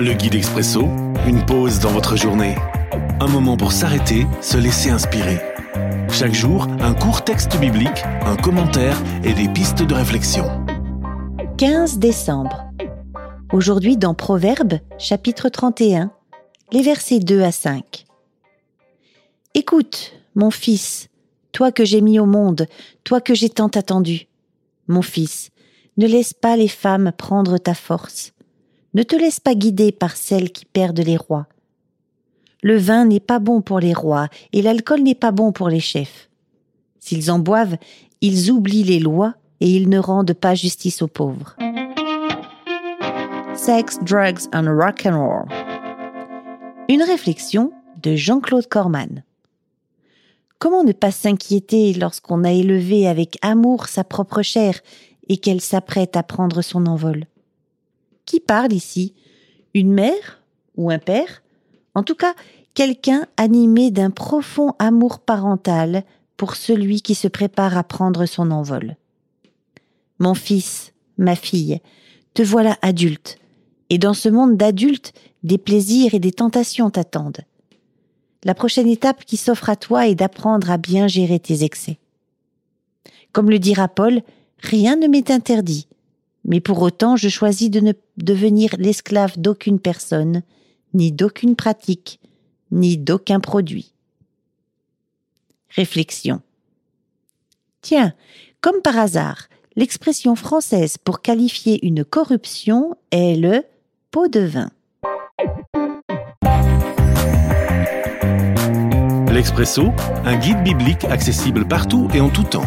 Le guide expresso, une pause dans votre journée. Un moment pour s'arrêter, se laisser inspirer. Chaque jour, un court texte biblique, un commentaire et des pistes de réflexion. 15 décembre. Aujourd'hui dans Proverbes, chapitre 31, les versets 2 à 5. Écoute, mon fils, toi que j'ai mis au monde, toi que j'ai tant attendu. Mon fils, ne laisse pas les femmes prendre ta force. Ne te laisse pas guider par celles qui perdent les rois. Le vin n'est pas bon pour les rois et l'alcool n'est pas bon pour les chefs. S'ils en boivent, ils oublient les lois et ils ne rendent pas justice aux pauvres. Sex, Drugs and Rock and Roll. Une réflexion de Jean-Claude Corman. Comment ne pas s'inquiéter lorsqu'on a élevé avec amour sa propre chair et qu'elle s'apprête à prendre son envol? Qui parle ici Une mère ou un père? En tout cas, quelqu'un animé d'un profond amour parental pour celui qui se prépare à prendre son envol. Mon fils, ma fille, te voilà adulte, et dans ce monde d'adultes, des plaisirs et des tentations t'attendent. La prochaine étape qui s'offre à toi est d'apprendre à bien gérer tes excès. Comme le dira Paul, rien ne m'est interdit, mais pour autant je choisis de ne devenir l'esclave d'aucune personne, ni d'aucune pratique, ni d'aucun produit. Réflexion. Tiens, comme par hasard, l'expression française pour qualifier une corruption est le pot de vin. L'Expresso, un guide biblique accessible partout et en tout temps.